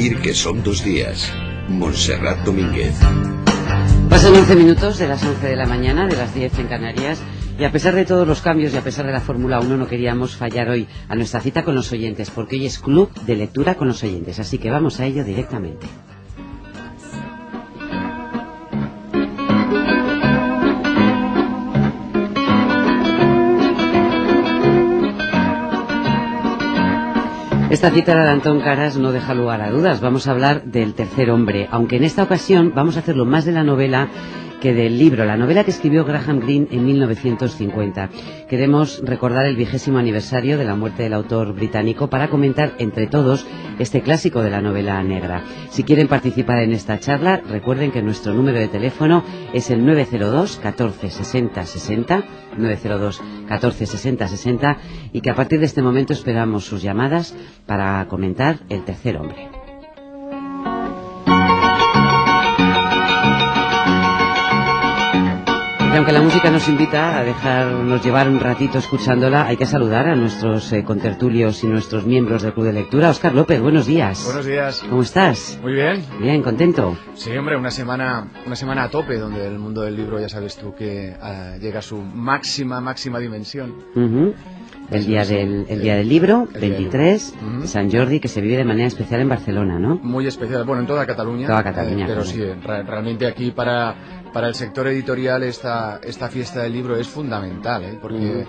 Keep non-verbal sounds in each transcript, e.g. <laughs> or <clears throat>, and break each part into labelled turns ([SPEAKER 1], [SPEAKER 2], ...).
[SPEAKER 1] vivir que son dos días. Montserrat Domínguez.
[SPEAKER 2] Pasan 11 minutos de las 11 de la mañana, de las 10 en Canarias. Y a pesar de todos los cambios y a pesar de la Fórmula 1, no queríamos fallar hoy a nuestra cita con los oyentes, porque hoy es club de lectura con los oyentes. Así que vamos a ello directamente. Esta cita de Antón Caras no deja lugar a dudas. Vamos a hablar del tercer hombre, aunque en esta ocasión vamos a hacerlo más de la novela que del libro, la novela que escribió Graham Greene en 1950. Queremos recordar el vigésimo aniversario de la muerte del autor británico para comentar entre todos este clásico de la novela negra. Si quieren participar en esta charla, recuerden que nuestro número de teléfono es el 902 14 60 60 902 14 60 60 y que a partir de este momento esperamos sus llamadas para comentar El tercer hombre. Y aunque la música nos invita a dejarnos llevar un ratito escuchándola, hay que saludar a nuestros eh, contertulios y nuestros miembros del Club de Lectura. Oscar López, buenos días.
[SPEAKER 3] Buenos días.
[SPEAKER 2] ¿Cómo estás?
[SPEAKER 3] Muy bien.
[SPEAKER 2] Bien, contento.
[SPEAKER 3] Sí, hombre, una semana, una semana a tope donde el mundo del libro ya sabes tú que ah, llega a su máxima, máxima dimensión.
[SPEAKER 2] Ujú. El día del, el día del libro, 23,
[SPEAKER 3] Ujú.
[SPEAKER 2] San Jordi, que se vive de manera especial en Barcelona, ¿no?
[SPEAKER 3] Muy especial, bueno, en toda Cataluña.
[SPEAKER 2] Toda Cataluña,
[SPEAKER 3] eh, pero sí, realmente aquí para, para el sector editorial esta, esta fiesta del libro es fundamental, ¿eh? porque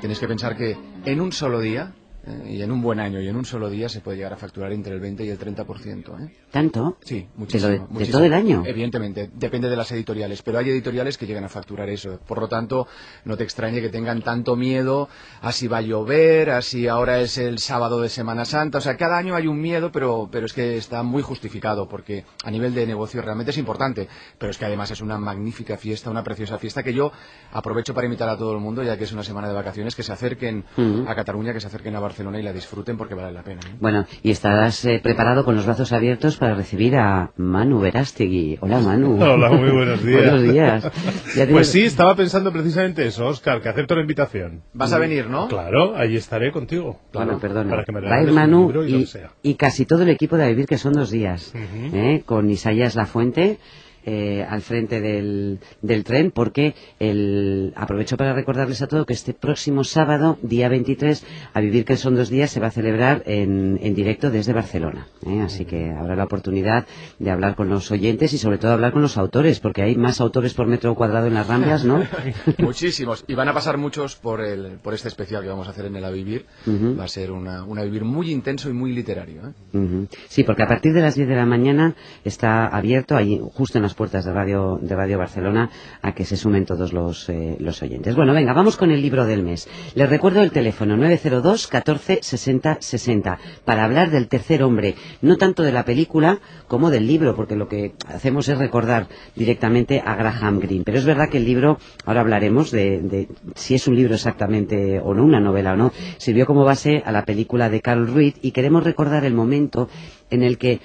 [SPEAKER 3] tienes que pensar que en un solo día, eh, y en un buen año y en un solo día se puede llegar a facturar entre el 20 y el 30%. ¿eh?
[SPEAKER 2] ¿Tanto?
[SPEAKER 3] Sí, muchísimo.
[SPEAKER 2] de- de
[SPEAKER 3] muchísimo.
[SPEAKER 2] todo el año?
[SPEAKER 3] Evidentemente, depende de las editoriales, pero hay editoriales que llegan a facturar eso. Por lo tanto, no te extrañe que tengan tanto miedo a si va a llover, a si ahora es el sábado de Semana Santa. O sea, cada año hay un miedo, pero, pero es que está muy justificado, porque a nivel de negocio realmente es importante. Pero es que además es una magnífica fiesta, una preciosa fiesta que yo aprovecho para invitar a todo el mundo, ya que es una semana de vacaciones, que se acerquen a Cataluña, que se acerquen a Barcelona y la disfruten porque vale la pena. ¿eh?
[SPEAKER 2] Bueno, y estarás eh, preparado con los brazos abiertos para recibir a Manu Verástegui. Hola, Manu. <laughs>
[SPEAKER 4] Hola, muy buenos <laughs> días.
[SPEAKER 2] buenos días. Ya
[SPEAKER 4] Pues sí, estaba pensando precisamente eso, Oscar, que acepto la invitación.
[SPEAKER 3] Vas a venir, ¿no?
[SPEAKER 4] Claro, allí estaré contigo.
[SPEAKER 2] Bueno, perdona.
[SPEAKER 4] Para que me
[SPEAKER 2] Va a ir Manu
[SPEAKER 4] y
[SPEAKER 2] y, y casi todo el equipo de A Vivir, que son dos días,
[SPEAKER 4] Ujú.
[SPEAKER 2] ¿eh? con Isaías Lafuente eh, al frente del, del tren, porque el, aprovecho para recordarles a todos que este próximo sábado, día 23, A Vivir, que son dos días, se va a celebrar en, en directo desde Barcelona. ¿eh? Así que habrá la oportunidad de hablar con los oyentes y sobre todo hablar con los autores, porque hay más autores por metro cuadrado en las Ramblas, ¿no? <laughs>
[SPEAKER 3] Muchísimos. Y van a pasar muchos por, el, por este especial que vamos a hacer en el A Vivir. Va a ser una, un A Vivir muy intenso y muy literario. ¿eh?
[SPEAKER 2] Sí, porque a partir de las 10 de la mañana está abierto, ahí justo en puertas de Radio, de Radio Barcelona, a que se sumen todos los, eh, los oyentes. Bueno, venga, vamos con el libro del mes. Les recuerdo el teléfono 902 14 60 60 para hablar del tercer hombre, no tanto de la película como del libro, porque lo que hacemos es recordar directamente a Graham Greene. Pero es verdad que el libro, ahora hablaremos de, de si es un libro exactamente o no, una novela o no, sirvió como base a la película de Carl Reed y queremos recordar el momento en el que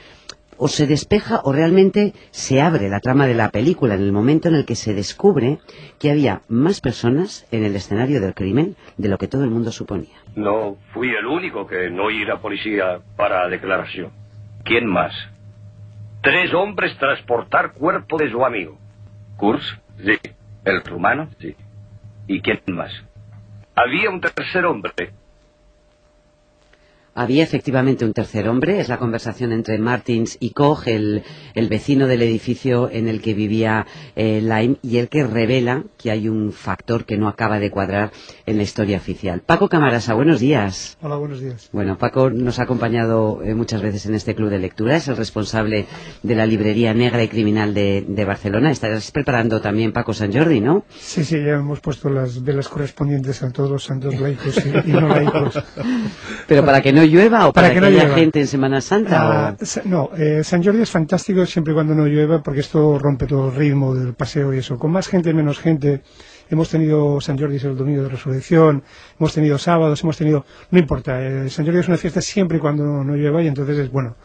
[SPEAKER 2] o se despeja o realmente se abre la trama de la película en el momento en el que se descubre que había más personas en el escenario del crimen de lo que todo el mundo suponía.
[SPEAKER 5] No fui el único que no ir a policía para declaración. ¿Quién más? Tres hombres transportar cuerpo de su amigo. ¿Kurz? Sí. ¿El rumano? Sí. ¿Y quién más? Había un tercer hombre.
[SPEAKER 2] Había efectivamente un tercer hombre, es la conversación entre Martins y Koch, el, el vecino del edificio en el que vivía eh, Lime, y el que revela que hay un factor que no acaba de cuadrar en la historia oficial. Paco Camarasa, buenos días.
[SPEAKER 6] Hola, buenos días.
[SPEAKER 2] Bueno, Paco nos ha acompañado eh, muchas veces en este club de lectura, es el responsable de la librería negra y criminal de, de Barcelona. Estarás preparando también Paco San Jordi, ¿no?
[SPEAKER 6] Sí, sí, ya hemos puesto las velas correspondientes a todos los santos laicos y, y no laicos. <laughs>
[SPEAKER 2] Pero para que no llueva o para,
[SPEAKER 6] Para que no
[SPEAKER 2] haya
[SPEAKER 6] llueva.
[SPEAKER 2] gente en Semana Santa.
[SPEAKER 6] Ah,
[SPEAKER 2] o-
[SPEAKER 6] no, eh, San Jordi es fantástico siempre y cuando no llueva porque esto rompe todo el ritmo del paseo y eso. Con más gente, menos gente. Hemos tenido San Jordi el domingo de resurrección, hemos tenido sábados, hemos tenido... No importa, eh, San Jordi es una fiesta siempre y cuando no, no llueva y entonces es bueno.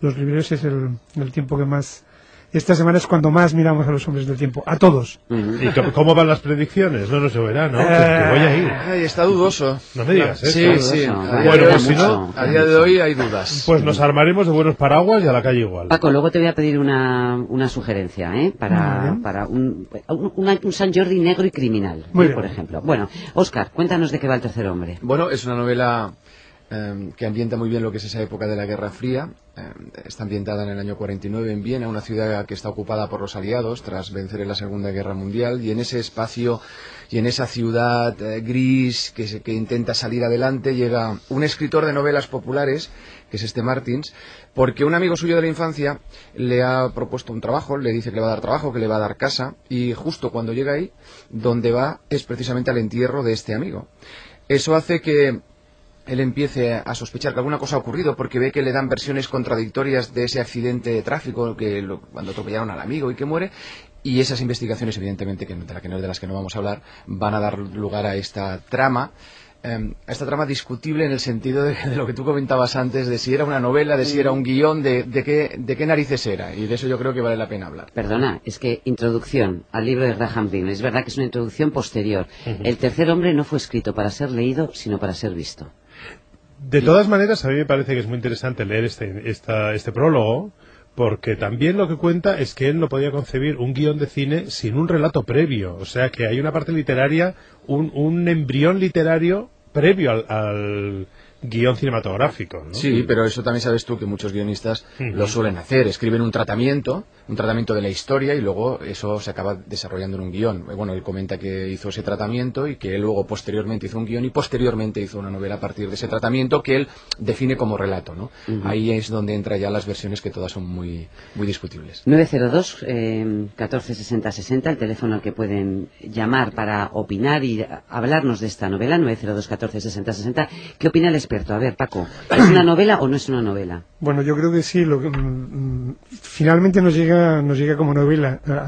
[SPEAKER 6] Los libreros es el, el tiempo que más esta semana es cuando más miramos a los hombres del tiempo, a todos.
[SPEAKER 4] ¿Y cómo, van las predicciones? No, no se verá, ¿no? Que voy a ir.
[SPEAKER 3] Ay, está dudoso.
[SPEAKER 4] No me digas
[SPEAKER 3] Sí,
[SPEAKER 4] eso.
[SPEAKER 3] sí. A
[SPEAKER 4] Bueno, pues si no-
[SPEAKER 3] a día de hoy hay dudas.
[SPEAKER 4] Pues nos armaremos de buenos paraguas y a la calle igual.
[SPEAKER 2] Paco, luego te voy a pedir una, una sugerencia, ¿eh? Para, para un, un, San Jordi negro y criminal,
[SPEAKER 6] Muy
[SPEAKER 2] ¿eh?
[SPEAKER 6] bien.
[SPEAKER 2] por ejemplo. Bueno, Oscar, cuéntanos de qué va el tercer hombre.
[SPEAKER 3] Bueno, es una novela eh, que ambienta muy bien lo que es esa época de la Guerra Fría. Eh, está ambientada en el año 49 en Viena, una ciudad que está ocupada por los aliados tras vencer en la Segunda Guerra Mundial. Y en ese espacio y en esa ciudad eh, gris que, que intenta salir adelante llega un escritor de novelas populares, que es este Martins, porque un amigo suyo de la infancia le ha propuesto un trabajo, le dice que le va a dar trabajo, que le va a dar casa, y justo cuando llega ahí, donde va es precisamente al entierro de este amigo. Eso hace que él empiece a sospechar que alguna cosa ha ocurrido porque ve que le dan versiones contradictorias de ese accidente de tráfico que lo- cuando atropellaron al amigo y que muere y esas investigaciones evidentemente que de, la que no- de las que no vamos a hablar van a dar lugar a esta trama eh, a esta trama discutible en el sentido de, de lo que tú comentabas antes de si era una novela, de si era un guion, de, de qué, de qué narices era y de eso yo creo que vale la pena hablar.
[SPEAKER 2] Perdona, es que introducción al libro de Graham Greene. Es verdad que es una introducción posterior. El tercer hombre no fue escrito para ser leído, sino para ser visto.
[SPEAKER 4] De todas maneras, a mí me parece que es muy interesante leer este, esta- este prólogo, porque también lo que cuenta es que él no podía concebir un guion de cine sin un relato previo. O sea, que hay una parte literaria, un, un embrión literario previo al, al guion cinematográfico. ¿no?
[SPEAKER 3] Sí, pero eso también sabes tú que muchos guionistas lo suelen hacer. Escriben un tratamiento, un tratamiento de la historia y luego eso se acaba desarrollando en un guion. Eh, Bueno, él comenta que hizo ese tratamiento y que él luego posteriormente hizo un guion y posteriormente hizo una novela a partir de ese tratamiento que él define como relato, ¿no? Ahí es donde entra ya las versiones que todas son muy, muy discutibles.
[SPEAKER 2] 902 eh, 14 60 60, el teléfono al que pueden llamar para opinar y hablarnos de esta novela, 902 14 60 60. ¿Qué opina el experto? A ver, Paco, ¿es una novela o no es una novela?
[SPEAKER 6] Bueno, yo creo que sí. Lo que, mm, mm, finalmente nos llega, nos llega como novela a,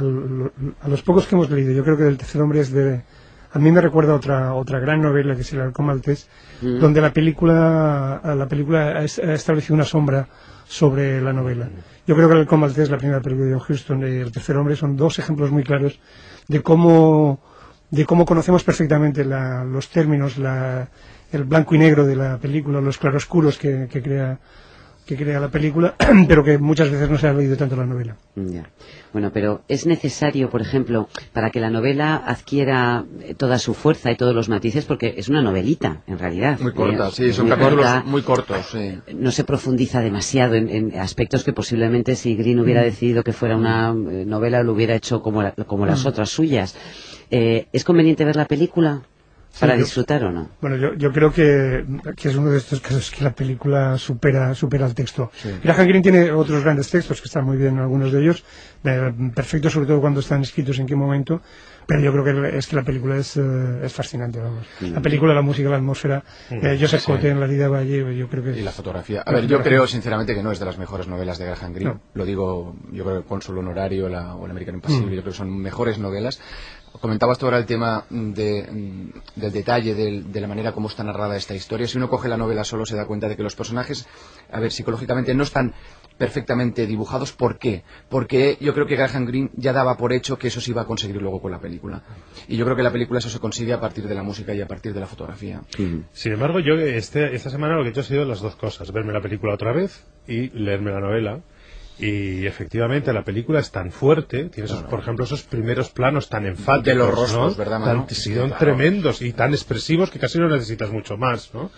[SPEAKER 6] a los pocos que hemos leído. Yo creo que el tercer hombre es de. A mí me recuerda otra otra gran novela que es El Halcón Maltés, donde la película la película ha es- ha establecido una sombra sobre la novela. Yo creo que El Maltés, la primera película de John Huston y El tercer hombre son dos ejemplos muy claros de cómo de cómo conocemos perfectamente la- los términos, la- el blanco y negro de la película, los claroscuros que, que crea que crea la película, <clears throat> pero que muchas veces no se ha leído tanto la novela.
[SPEAKER 2] Ya. Bueno, pero es necesario, por ejemplo, para que la novela adquiera eh, toda su fuerza y todos los matices, porque es una novelita, en realidad.
[SPEAKER 3] Muy corta,
[SPEAKER 2] Eh,
[SPEAKER 3] sí, son
[SPEAKER 2] muy
[SPEAKER 3] capítulos
[SPEAKER 2] corta.
[SPEAKER 3] muy cortos, sí.
[SPEAKER 2] no se profundiza demasiado en, en aspectos que posiblemente si Green hubiera
[SPEAKER 6] Mm.
[SPEAKER 2] decidido que fuera una eh, novela lo hubiera hecho como, la- como
[SPEAKER 6] Mm.
[SPEAKER 2] las otras suyas. Eh, ¿Es conveniente ver la película para
[SPEAKER 6] yo-
[SPEAKER 2] disfrutar o no?
[SPEAKER 6] Bueno, yo, yo creo que, que es uno de estos casos que la película supera, supera el texto. Graham Greene tiene otros grandes textos que están muy bien, algunos de ellos, eh, perfectos sobre todo cuando están escritos en qué momento, pero yo creo que es que la película es, eh, es fascinante, vamos. La película, la música, la atmósfera, eh, Joseph Cotten, La Lida Valle, yo creo que
[SPEAKER 3] Y la
[SPEAKER 6] es-
[SPEAKER 3] fotografía. A
[SPEAKER 6] La
[SPEAKER 3] ver, yo creo sinceramente que no es de las mejores novelas de Graham Greene.
[SPEAKER 6] No.
[SPEAKER 3] Lo digo, yo creo que Cónsul Honorario la, o El Americano Imposible, yo creo que son mejores novelas. Comentabas tú ahora el tema de, mm, del detalle, del- de la manera como está narrada esta historia. Si uno coge la novela solo se da cuenta de que los personajes, a ver, psicológicamente no están perfectamente dibujados. ¿Por qué? Porque yo creo que Graham Greene ya daba por hecho que eso se iba a conseguir luego con la película. Y yo creo que la película eso se consigue a partir de la música y a partir de la fotografía.
[SPEAKER 4] Sin embargo, yo este, esta semana lo que he hecho ha sido las dos cosas. Verme la película otra vez y leerme la novela. Y efectivamente la película es tan fuerte, tiene esos, por ejemplo esos primeros planos tan enfáticos,
[SPEAKER 3] De los rostros,
[SPEAKER 4] ¿no?
[SPEAKER 3] ¿verdad,
[SPEAKER 4] Tan-
[SPEAKER 3] Manu?
[SPEAKER 4] sí,
[SPEAKER 3] Sí,
[SPEAKER 4] son
[SPEAKER 3] claro.
[SPEAKER 4] tremendos y tan expresivos que casi no necesitas mucho más, ¿no?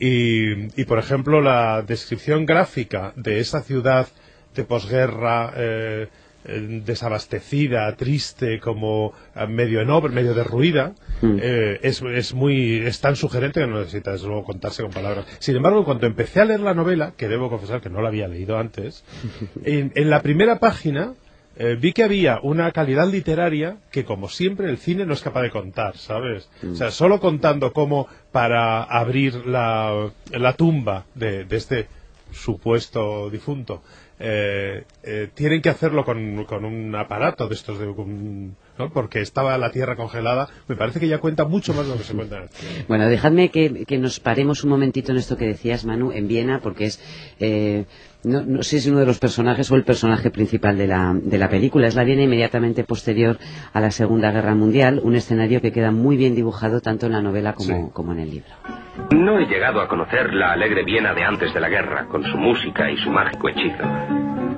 [SPEAKER 4] Y, y, por ejemplo la descripción gráfica de esa ciudad de posguerra eh, desabastecida, triste, como eh, medio en obra, medio derruida, eh, es, es muy es tan sugerente que no necesita desde luego contarse con palabras. Sin embargo, cuando empecé a leer la novela, que debo confesar que no la había leído antes, <laughs> en, en la primera página eh, vi que había una calidad literaria que, como siempre, el cine no es capaz de contar, ¿sabes? O sea, solo contando cómo para abrir la, la tumba de, de este supuesto difunto eh, eh, tienen que hacerlo con, con, un aparato de estos de un, ¿no? porque estaba la tierra congelada, me parece que ya cuenta mucho más de lo que se cuenta
[SPEAKER 2] Bueno, dejadme que, que, nos paremos un momentito en esto que decías, Manu, en Viena, porque es, eh, no, no, sé si es uno de los personajes o el personaje principal de la, de la película. Es la Viena inmediatamente posterior a la Segunda Guerra Mundial, un escenario que queda muy bien dibujado tanto en la novela como, sí. como en el libro.
[SPEAKER 5] No he llegado a conocer la alegre Viena de antes de la guerra, con su música y su mágico hechizo.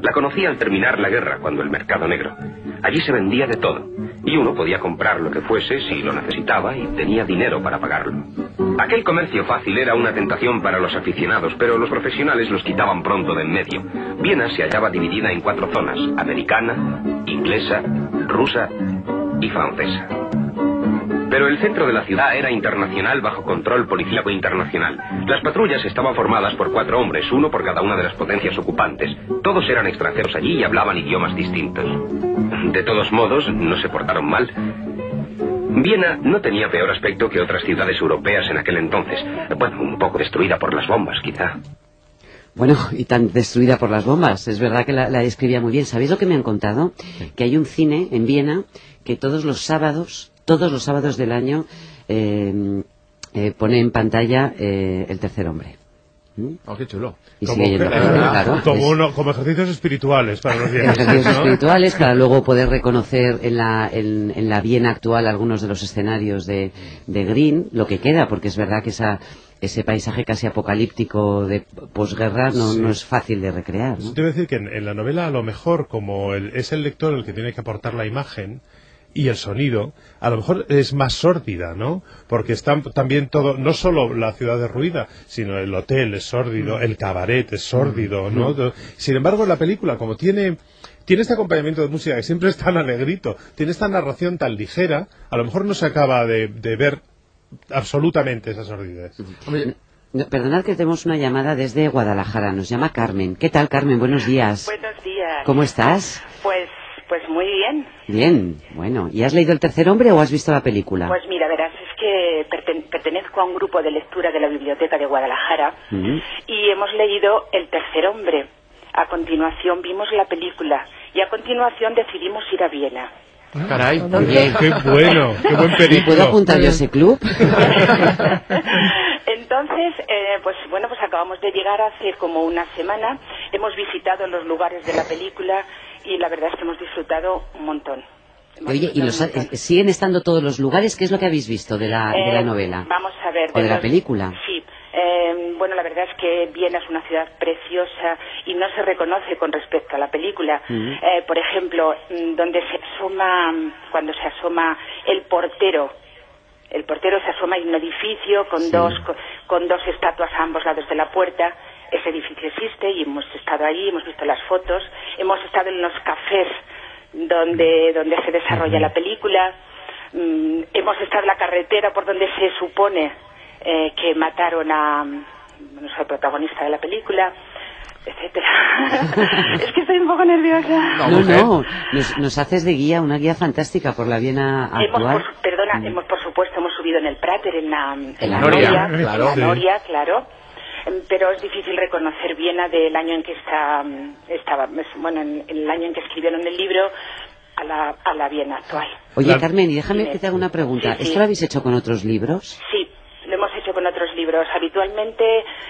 [SPEAKER 5] La conocí al terminar la guerra, cuando el mercado negro. Allí se vendía de todo, y uno podía comprar lo que fuese si lo necesitaba y tenía dinero para pagarlo. Aquel comercio fácil era una tentación para los aficionados, pero los profesionales los quitaban pronto de en medio. Viena se hallaba dividida en cuatro zonas, americana, inglesa, rusa y francesa. Pero el centro de la ciudad era internacional bajo control policíaco internacional. Las patrullas estaban formadas por cuatro hombres, uno por cada una de las potencias ocupantes. Todos eran extranjeros allí y hablaban idiomas distintos. De todos modos, no se portaron mal. Viena no tenía peor aspecto que otras ciudades europeas en aquel entonces. Bueno, un poco destruida por las bombas, quizá.
[SPEAKER 2] Bueno, y tan destruida por las bombas. Es verdad que la, la describía muy bien. ¿Sabéis lo que me han contado? Que hay un cine en Viena que todos los sábados todos los sábados del año eh, eh, pone en pantalla eh, El tercer hombre.
[SPEAKER 3] ¿Mm? Oh, qué chulo.
[SPEAKER 2] Y
[SPEAKER 4] como,
[SPEAKER 2] sigue yendo,
[SPEAKER 4] claro,
[SPEAKER 2] claro,
[SPEAKER 4] como,
[SPEAKER 2] es-
[SPEAKER 4] uno, como ejercicios espirituales para los
[SPEAKER 2] ejercicios
[SPEAKER 4] ¿no?
[SPEAKER 2] espirituales para luego poder reconocer en la, en, en la Viena actual algunos de los escenarios de, de Green, lo que queda, porque es verdad que esa, ese paisaje casi apocalíptico de posguerra no,
[SPEAKER 4] Sí.
[SPEAKER 2] no es fácil de recrear. ¿no?
[SPEAKER 4] Te voy a decir que en, en la novela a lo mejor como el- es el lector el que tiene que aportar la imagen y el sonido, a lo mejor es más sórdida, ¿no? Porque están también todo, no solo la ciudad derruida, sino el hotel es sórdido, el cabaret es sórdido, ¿no? Sin embargo, la película, como tiene tiene este acompañamiento de música que siempre es tan alegrito, tiene esta narración tan ligera, a lo mejor no se acaba de, de ver absolutamente esa sordidez.
[SPEAKER 2] No, perdonad que tenemos una llamada desde Guadalajara. Nos llama Carmen. ¿Qué tal, Carmen? Buenos días.
[SPEAKER 7] Buenos días.
[SPEAKER 2] ¿Cómo estás?
[SPEAKER 7] Pues, pues muy bien.
[SPEAKER 2] Bien. Bueno, ¿y has leído El tercer hombre o has visto la película?
[SPEAKER 7] Pues mira, verás, es que perten- pertenezco a un grupo de lectura de la Biblioteca de Guadalajara
[SPEAKER 2] Mm.
[SPEAKER 7] y hemos leído El tercer hombre. A continuación vimos la película y a continuación decidimos ir a Viena.
[SPEAKER 3] caray.
[SPEAKER 2] Bien.
[SPEAKER 4] ¡Qué bueno! ¡Qué buen
[SPEAKER 2] ¿Me
[SPEAKER 4] periplo!
[SPEAKER 2] puedo apuntar yo a ese club? <laughs>
[SPEAKER 7] Entonces, eh, pues bueno, pues acabamos de llegar hace como una semana. Hemos visitado los lugares de la película y la verdad es que hemos disfrutado un montón.
[SPEAKER 2] Oye, ¿y los, eh, siguen estando todos los lugares? ¿Qué es lo que habéis visto de la, de la
[SPEAKER 7] Eh,
[SPEAKER 2] novela?
[SPEAKER 7] Vamos a ver.
[SPEAKER 2] ¿O de la
[SPEAKER 7] los-
[SPEAKER 2] película?
[SPEAKER 7] Sí. Eh, bueno, la verdad es que Viena es una ciudad preciosa y no se reconoce con respecto a la película.
[SPEAKER 2] Mm.
[SPEAKER 7] Eh, por ejemplo, mm, donde se asoma, cuando se asoma el portero, el portero se asoma en un edificio con
[SPEAKER 2] Sí.
[SPEAKER 7] dos con, con dos estatuas a ambos lados de la puerta. Ese edificio existe y hemos estado allí, hemos visto las fotos, hemos estado en los cafés donde donde se desarrolla la película. Mm, hemos estado en la carretera por donde se supone eh, que mataron a no sé, al protagonista de la película, etcétera. <laughs> es que estoy un poco nerviosa.
[SPEAKER 3] No,
[SPEAKER 2] No, nos, nos haces de guía, una guía fantástica por la Viena
[SPEAKER 7] Hemos,
[SPEAKER 2] actual.
[SPEAKER 7] por, perdona, hemos por supuesto hemos subido en el Prater, en la, en la
[SPEAKER 2] Noria,
[SPEAKER 7] Noria,
[SPEAKER 3] claro.
[SPEAKER 7] en la
[SPEAKER 4] Sí.
[SPEAKER 7] Noria, claro. Em, Pero es difícil reconocer Viena del año en que está, mm, estaba, es- bueno, en, en el año en que escribieron el libro a la, a la Viena actual.
[SPEAKER 2] Oye,
[SPEAKER 4] La-
[SPEAKER 2] Carmen, y déjame que te haga una pregunta.
[SPEAKER 7] Sí, sí.
[SPEAKER 2] ¿Esto lo habéis hecho con otros libros?
[SPEAKER 7] Sí, con otros libros. Habitualmente,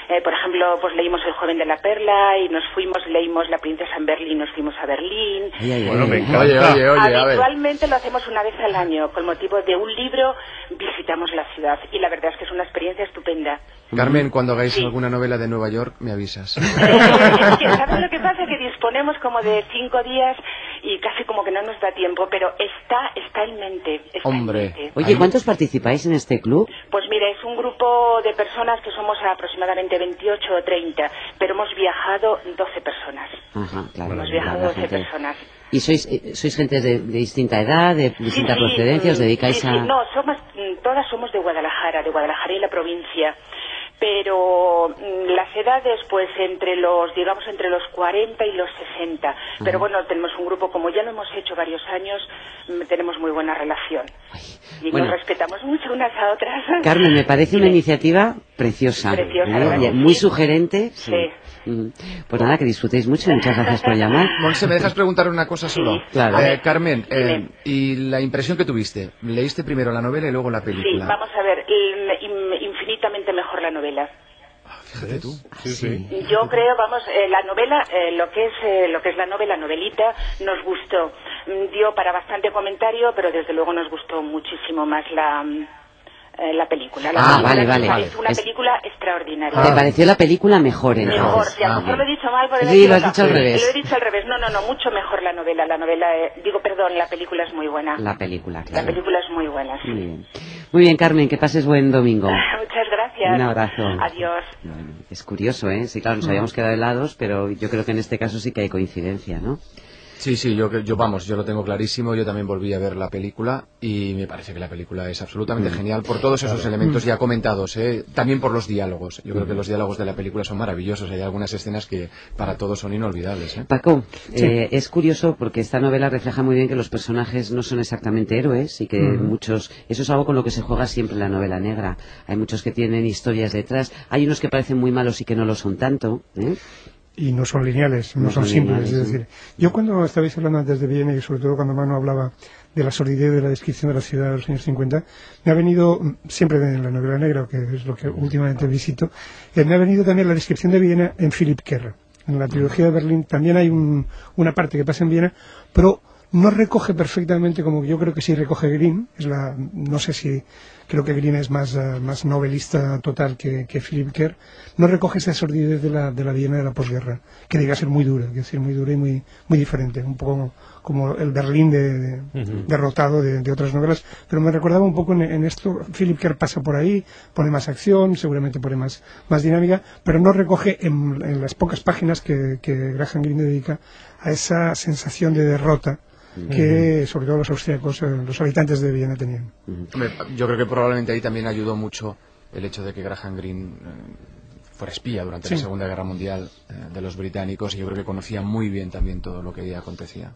[SPEAKER 7] eh, por ejemplo, pues leímos El joven de la perla y nos fuimos, leímos La princesa en Berlín, nos fuimos a Berlín.
[SPEAKER 2] Ay,
[SPEAKER 4] Bueno, me encanta.
[SPEAKER 3] Oye, oye, oye, a ver.
[SPEAKER 7] Habitualmente lo hacemos una vez al año. Con motivo de un libro visitamos la ciudad y la verdad es que es una experiencia estupenda.
[SPEAKER 3] Carmen, cuando hagáis
[SPEAKER 7] Sí.
[SPEAKER 3] alguna novela de Nueva York, me avisas.
[SPEAKER 7] Eh, <laughs> es que, ¿Sabes lo que pasa? Que disponemos como de cinco días y casi como que no nos da tiempo, pero está, está en mente. está en
[SPEAKER 3] Hombre.
[SPEAKER 7] mente.
[SPEAKER 2] Oye,
[SPEAKER 3] Ahí-
[SPEAKER 2] ¿cuántos participáis en este club?
[SPEAKER 7] Pues mira, es un grupo de personas que somos aproximadamente 28 o 30, pero hemos viajado 12 personas.
[SPEAKER 2] Ajá, claro.
[SPEAKER 7] Hemos viajado
[SPEAKER 2] la
[SPEAKER 7] 12
[SPEAKER 2] gente-
[SPEAKER 7] personas.
[SPEAKER 2] ¿Y sois, eh, sois gente de, de distinta edad, de distinta
[SPEAKER 7] Sí, sí,
[SPEAKER 2] procedencia? ¿Os dedicáis
[SPEAKER 7] sí,
[SPEAKER 2] a...?
[SPEAKER 7] sí, no, somos, todas somos de Guadalajara, de Guadalajara y la provincia. Pero mm, las edades, pues entre los, digamos, entre los 40 y los 60. Pero bueno, tenemos un grupo, como ya lo hemos hecho varios años, mm, tenemos muy buena relación. Y
[SPEAKER 2] bueno.
[SPEAKER 7] nos respetamos mucho unas a otras. <laughs>
[SPEAKER 2] Carmen, me parece una
[SPEAKER 7] Dime.
[SPEAKER 2] iniciativa Preciosa.
[SPEAKER 7] Preciosa,
[SPEAKER 2] ¿eh?
[SPEAKER 7] ¿verdad que
[SPEAKER 2] Muy
[SPEAKER 7] sí?
[SPEAKER 2] sugerente.
[SPEAKER 7] Sí.
[SPEAKER 2] Mm. Pues nada, que disfrutéis mucho. Muchas gracias por llamar. <laughs>
[SPEAKER 3] Monse, ¿me dejas preguntar una cosa solo?
[SPEAKER 2] Claro.
[SPEAKER 3] Eh, Carmen, eh. ¿y la impresión que tuviste? ¿Leíste primero la novela y luego la
[SPEAKER 7] Sí,
[SPEAKER 3] película?
[SPEAKER 7] vamos a ver, in- in- infinitamente mejor la novela.
[SPEAKER 3] Fíjate tú.
[SPEAKER 4] Sí, sí.
[SPEAKER 7] Yo creo, vamos, eh, la novela, eh, lo que es eh, lo que es la novela, novelita, nos gustó. Mm, Dio para bastante comentario, pero desde luego nos gustó muchísimo más la mm, eh, la película. La
[SPEAKER 2] Ah,
[SPEAKER 7] película
[SPEAKER 2] vale, vale.
[SPEAKER 7] Es una
[SPEAKER 2] Es-
[SPEAKER 7] película extraordinaria.
[SPEAKER 2] ¿Te pareció la película mejor
[SPEAKER 7] Mejor,
[SPEAKER 2] entonces?
[SPEAKER 7] si a lo
[SPEAKER 2] Ah,
[SPEAKER 7] mejor lo he dicho mal,
[SPEAKER 2] Sí, lo has dicho al revés.
[SPEAKER 7] Lo he dicho al revés. No, no, no, mucho mejor la novela. La novela, eh, digo, perdón, la película es muy buena.
[SPEAKER 2] La película,
[SPEAKER 7] La
[SPEAKER 2] claro.
[SPEAKER 7] película es muy buena, sí.
[SPEAKER 2] Muy bien. Muy bien, Carmen, que pases buen domingo. <laughs>
[SPEAKER 7] Gracias.
[SPEAKER 2] Un abrazo.
[SPEAKER 7] Adiós.
[SPEAKER 2] Bueno, es curioso, ¿eh? Sí, claro, nos habíamos quedado helados, pero yo creo que en este caso sí que hay coincidencia, ¿no?
[SPEAKER 3] Sí, sí, yo, yo vamos, yo lo tengo clarísimo. Yo también volví a ver la película y me parece que la película es absolutamente
[SPEAKER 2] Mm.
[SPEAKER 3] genial por todos esos elementos ya comentados, ¿eh? también por los diálogos. Yo creo que los diálogos de la película son maravillosos. Hay algunas escenas que para todos son inolvidables. ¿eh?
[SPEAKER 2] Paco, eh, es curioso porque esta novela refleja muy bien que los personajes no son exactamente héroes y que muchos, eso es algo con lo que se juega siempre en la novela negra. Hay muchos que tienen historias detrás, hay unos que parecen muy malos y que no lo son tanto. ¿eh?
[SPEAKER 6] Y no son lineales, no,
[SPEAKER 2] No
[SPEAKER 6] son, simples.
[SPEAKER 2] lineales,
[SPEAKER 6] es decir, yo cuando estabais hablando antes de Viena y sobre todo cuando Manu hablaba de la solidez de la descripción de la ciudad de los años 50, me ha venido, mm, siempre en la novela negra, que es lo que últimamente visito, eh, me ha venido también la descripción de Viena en Philip Kerr. En la trilogía de Berlín también hay un- una parte que pasa en Viena, pero no recoge perfectamente como yo creo que sí recoge Green. Es la, no sé si creo que Green es más, eh, más novelista total que, Philip Kerr. No recoge esa sordidez de la, de la Viena de la posguerra, que diga ser muy dura, que decir muy dura y muy, muy diferente, un poco como el Berlín de, de- derrotado de, de otras novelas. Pero me recordaba un poco en, en esto, Philip Kerr pasa por ahí, pone más acción, seguramente pone más, más dinámica, pero no recoge en, en las pocas páginas que, que Graham Greene dedica a esa sensación de derrota que sobre todo los austríacos, eh, los habitantes de Viena tenían.
[SPEAKER 3] Yo creo que probablemente ahí también ayudó mucho el hecho de que Graham Greene eh, fuera espía durante
[SPEAKER 6] Sí.
[SPEAKER 3] la Segunda Guerra Mundial eh, de los británicos y yo creo que conocía muy bien también todo lo que ahí acontecía.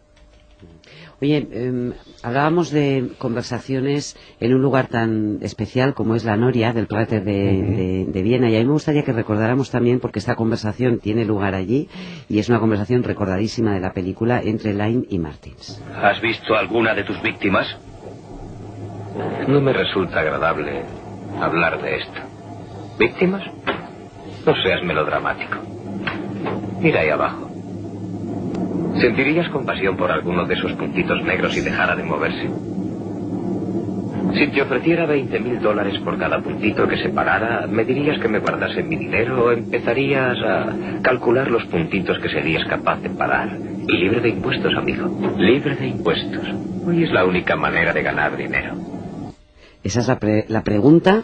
[SPEAKER 2] Oye, em, hablábamos de conversaciones en un lugar tan especial como es la Noria del Prater de, de- de Viena y a mí me gustaría que recordáramos también, porque esta conversación tiene lugar allí y es una conversación recordadísima de la película entre Line y Martins.
[SPEAKER 5] ¿Has visto alguna de tus víctimas? No me resulta agradable hablar de esto. ¿Víctimas? No seas melodramático. Mira ahí abajo. ¿Sentirías compasión por alguno de esos puntitos negros si dejara de moverse? Si te ofreciera 20 mil dólares por cada puntito que se parara, ¿me dirías que me guardase mi dinero o empezarías a calcular los puntitos que serías capaz de parar? Y libre de impuestos, amigo. Libre de impuestos. Hoy es la única manera de ganar dinero.
[SPEAKER 2] Esa es la, pre- la pregunta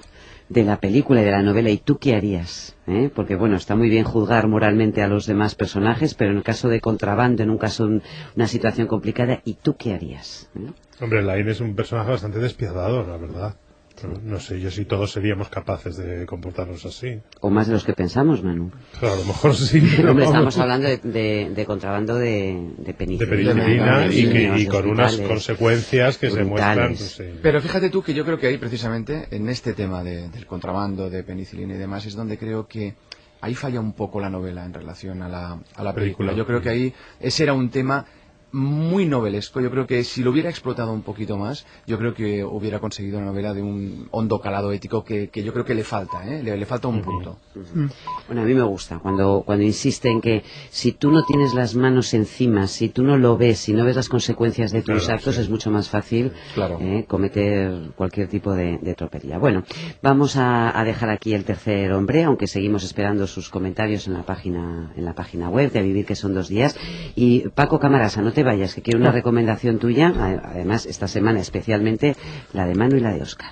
[SPEAKER 2] de la película y de la novela. ¿Y tú qué harías? ¿Eh? Porque, bueno, está muy bien juzgar moralmente a los demás personajes, pero en el caso de contrabando, en un caso, un- una situación complicada, ¿y tú qué harías? ¿Eh?
[SPEAKER 4] Hombre, Lain es un personaje bastante despiadado, la verdad. No, no sé yo si todos seríamos capaces de comportarnos así.
[SPEAKER 2] O más de los que pensamos, Manu.
[SPEAKER 4] Claro, a lo mejor sí. <laughs> pero
[SPEAKER 2] Hombre,
[SPEAKER 4] vamos.
[SPEAKER 2] estamos hablando de, de- de contrabando de, de
[SPEAKER 4] de
[SPEAKER 2] penicilina.
[SPEAKER 4] y, que- con unas consecuencias que se muestran.
[SPEAKER 2] brutales.
[SPEAKER 4] pues.
[SPEAKER 3] Pero fíjate tú que yo creo que ahí precisamente en este tema de- del contrabando de penicilina y demás es donde creo que ahí falla un poco la novela en relación a la, a la película.
[SPEAKER 4] Película.
[SPEAKER 3] Yo creo que ahí ese era un tema muy novelesco. Yo creo que si lo hubiera explotado un poquito más, yo creo que hubiera conseguido una novela de un hondo calado ético que, que yo creo que le falta, ¿eh? le, le falta un punto.
[SPEAKER 2] Bueno, a mí me gusta cuando, cuando insiste en que si tú no tienes las manos encima, si tú no lo ves, si no ves las consecuencias de tus
[SPEAKER 4] Claro,
[SPEAKER 2] actos,
[SPEAKER 4] sí.
[SPEAKER 2] es mucho más fácil
[SPEAKER 3] Claro.
[SPEAKER 2] eh, cometer cualquier tipo de, de tropelía. Bueno, vamos a, a dejar aquí el tercer hombre, aunque seguimos esperando sus comentarios en la página, en la página web de A Vivir, que son dos días. Y Paco Camarasa, no te vayas, que quiero una recomendación tuya, además esta semana especialmente la de Manu y la de Oscar.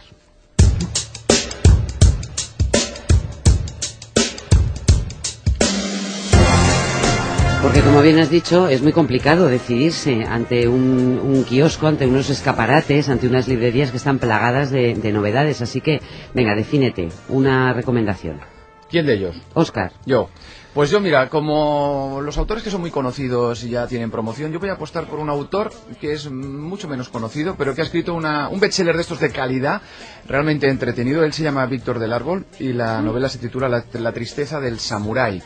[SPEAKER 2] Porque como bien has dicho, es muy complicado decidirse ante un, un kiosco, ante unos escaparates, ante unas librerías que están plagadas de, de novedades. Así que, venga, defínete una recomendación.
[SPEAKER 3] ¿Quién de ellos?
[SPEAKER 2] Oscar.
[SPEAKER 3] Yo. Pues yo, mira, como los autores que son muy conocidos y ya tienen promoción, yo voy a apostar por un autor que es mucho menos conocido, pero que ha escrito una, un bestseller de estos de calidad, realmente entretenido. Él se llama Víctor del Árbol y la novela se titula La, la tristeza del samurái.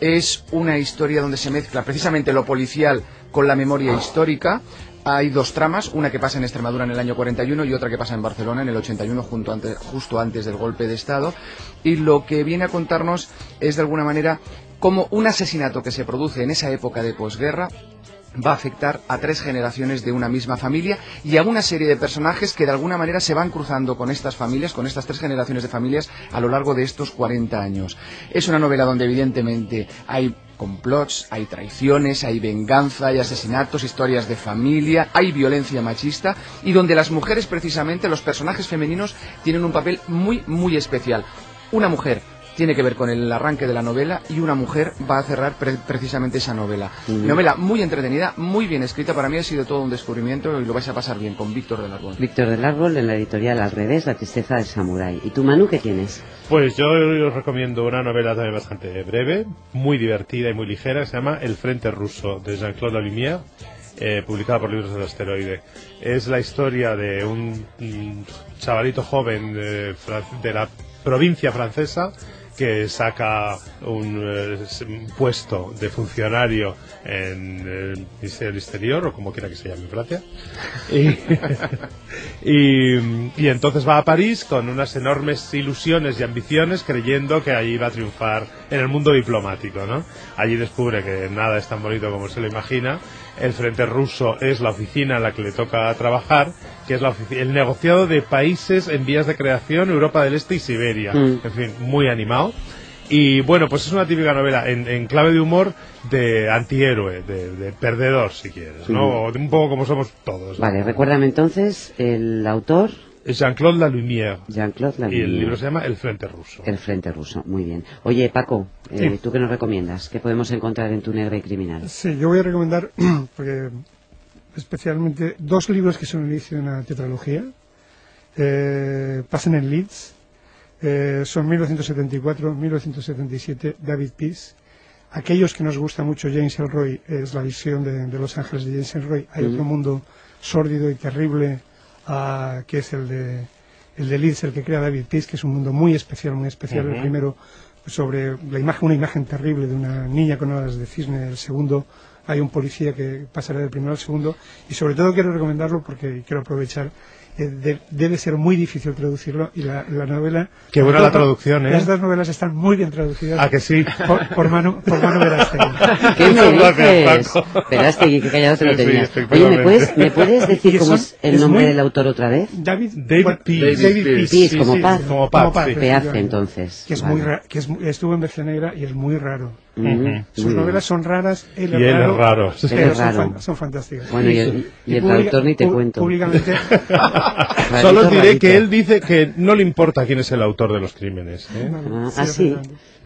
[SPEAKER 3] Es una historia donde se mezcla precisamente lo policial con la memoria histórica, hay dos tramas, una que pasa en Extremadura en el año 41 y otra que pasa en Barcelona en el 81, junto antes, justo antes del golpe de Estado. Y lo que viene a contarnos es, de alguna manera, cómo un asesinato que se produce en esa época de posguerra va a afectar a tres generaciones de una misma familia y a una serie de personajes que de alguna manera se van cruzando con estas familias, con estas tres generaciones de familias a lo largo de estos 40 años. Es una novela donde evidentemente hay complots, hay traiciones, hay venganza, hay asesinatos, historias de familia, hay violencia machista y donde las mujeres precisamente, los personajes femeninos tienen un papel muy, muy especial. Una mujer tiene que ver con el arranque de la novela y una mujer va a cerrar precisamente esa novela. Novela muy entretenida, muy bien escrita, para mí ha sido todo un descubrimiento y lo vais a pasar bien con Víctor del Árbol.
[SPEAKER 2] Víctor del Árbol en la editorial Al revés, La tristeza del samurái. ¿Y tú, Manu, qué tienes?
[SPEAKER 4] Pues yo os recomiendo una novela también bastante breve, muy divertida y muy ligera, que se llama El Frente Ruso, de Jean-Claude Lalumière. Eh, publicada por Libros del Asteroide. Es la historia de un, chavalito joven de la provincia francesa que saca un, eh, puesto de funcionario en el Ministerio Exterior, o como quiera que se llame en Francia. <laughs> Y, y, entonces va a París con unas enormes ilusiones y ambiciones, creyendo que allí va a triunfar en el mundo diplomático. ¿no? Allí descubre que nada es tan bonito como se lo imagina el Frente Ruso es la oficina en la que le toca trabajar, que es la el negociado de países en vías de creación, Europa del Este y Siberia. Mm. En fin, muy animado. Y bueno, pues es una típica novela en, clave de humor de antihéroe, de, perdedor, si quieres, ¿no? Un poco como somos todos.
[SPEAKER 2] Vale, recuérdame entonces el autor.
[SPEAKER 4] Jean-Claude Lalumière.
[SPEAKER 2] Jean-Claude Lalumière.
[SPEAKER 4] Y el libro se llama El Frente Ruso.
[SPEAKER 2] El Frente Ruso, muy bien. Oye, Paco, eh, ¿tú qué nos recomiendas? ¿Qué podemos encontrar en Tu Negra y Criminal?
[SPEAKER 6] Sí, yo voy a recomendar, <clears throat> porque especialmente dos libros que son el inicio de una tetralogía. Eh, pasan en Leeds. Eh, son 1974-1977, David Peace. Aquellos que nos gusta mucho James Elroy, es la visión de, Los Ángeles de James Elroy. Hay otro mundo sórdido y terrible que es el de, el de Leeds, el que crea David Peace, que es un mundo muy especial, muy especial. El primero sobre la imagen, una imagen terrible de una niña con alas de cisne. El segundo, hay un policía que pasará del primero al segundo. Y sobre todo quiero recomendarlo porque quiero aprovechar eh, debe ser muy difícil traducirlo y la, novela...
[SPEAKER 4] Qué buena la traducción, ¿eh?
[SPEAKER 6] Las dos novelas están muy bien traducidas.
[SPEAKER 4] ¿A que sí?
[SPEAKER 6] Por, por Manu, por Manu Verástegui. <laughs>
[SPEAKER 2] ¿Qué me dices? Verástegui, que callado te lo tenías. Oye, ¿me puedes, ¿me puedes decir cómo es el nombre del autor otra vez?
[SPEAKER 6] David,
[SPEAKER 4] David Peace.
[SPEAKER 6] David
[SPEAKER 2] Peace, como Paz.
[SPEAKER 4] Como Paz,
[SPEAKER 2] Peace, entonces.
[SPEAKER 6] Que, es muy que es, estuvo en Bestia Negra y es muy raro. Sus
[SPEAKER 2] novelas
[SPEAKER 6] son raras,
[SPEAKER 4] él es y él raro.
[SPEAKER 6] Es raro. Son, fantásticas.
[SPEAKER 2] Bueno, y el, y el traductor ni te cuento.
[SPEAKER 6] Públicamente. <laughs>
[SPEAKER 4] Solo diré que él dice que no le importa quién es el autor de los crímenes. ¿eh?
[SPEAKER 2] Ah, sí.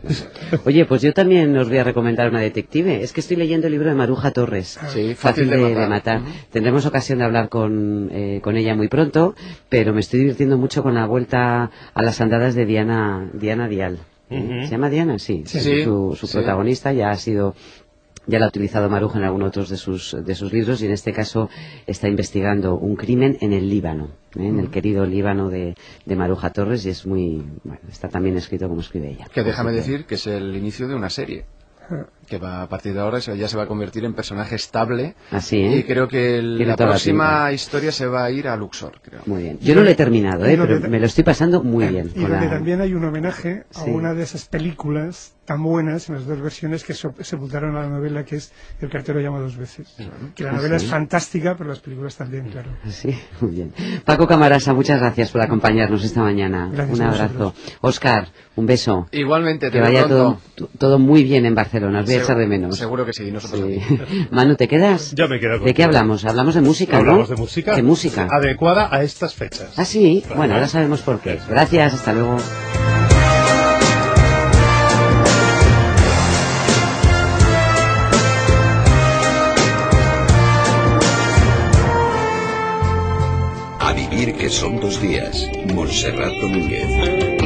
[SPEAKER 2] <laughs> Oye, pues yo también os voy a recomendar una detective. Es que estoy leyendo el libro de Maruja Torres.
[SPEAKER 3] Sí, fácil, de, matar.
[SPEAKER 2] Tendremos ocasión de hablar con, eh, con ella muy pronto, pero me estoy divirtiendo mucho con la vuelta a las andadas de Diana, Diana Dial. ¿Se llama Diana? Sí. su, su protagonista ya ha sido ya la ha utilizado Maruja en algunos otros de sus, de sus libros y en este caso está investigando un crimen en el Líbano, ¿eh? en el querido Líbano de, de, Maruja Torres y es muy, bueno, está también escrito como escribe ella.
[SPEAKER 3] Que déjame decir que es el inicio de una serie que va a partir de ahora ya se va a convertir en personaje estable.
[SPEAKER 2] Así, ¿eh?
[SPEAKER 3] y creo que la próxima historia se va a ir a Luxor creo.
[SPEAKER 2] muy bien. Yo no lo he terminado ¿eh? pero me lo estoy pasando muy bien
[SPEAKER 6] y donde también hay un homenaje a una de esas películas tan buenas en las dos versiones que sepultaron a la novela que es El cartero llama dos veces. Que la novela es fantástica pero las películas también claro.
[SPEAKER 2] Sí muy bien. Paco Camarasa muchas gracias por acompañarnos esta mañana. Un abrazo. Oscar un beso.
[SPEAKER 3] Igualmente
[SPEAKER 2] te que vaya todo, todo muy bien en Barcelona. Os voy a echar de menos
[SPEAKER 3] seguro que sí nosotros sí. <laughs>
[SPEAKER 2] Manu ¿te quedas?
[SPEAKER 4] yo me quedo
[SPEAKER 2] ¿de qué hablamos? hablamos de música
[SPEAKER 4] hablamos de música
[SPEAKER 2] ¿Qué música?
[SPEAKER 4] adecuada a estas fechas
[SPEAKER 2] ah sí bueno ahora sabemos por qué gracias hasta luego
[SPEAKER 1] que son dos días. Montserrat Domínguez.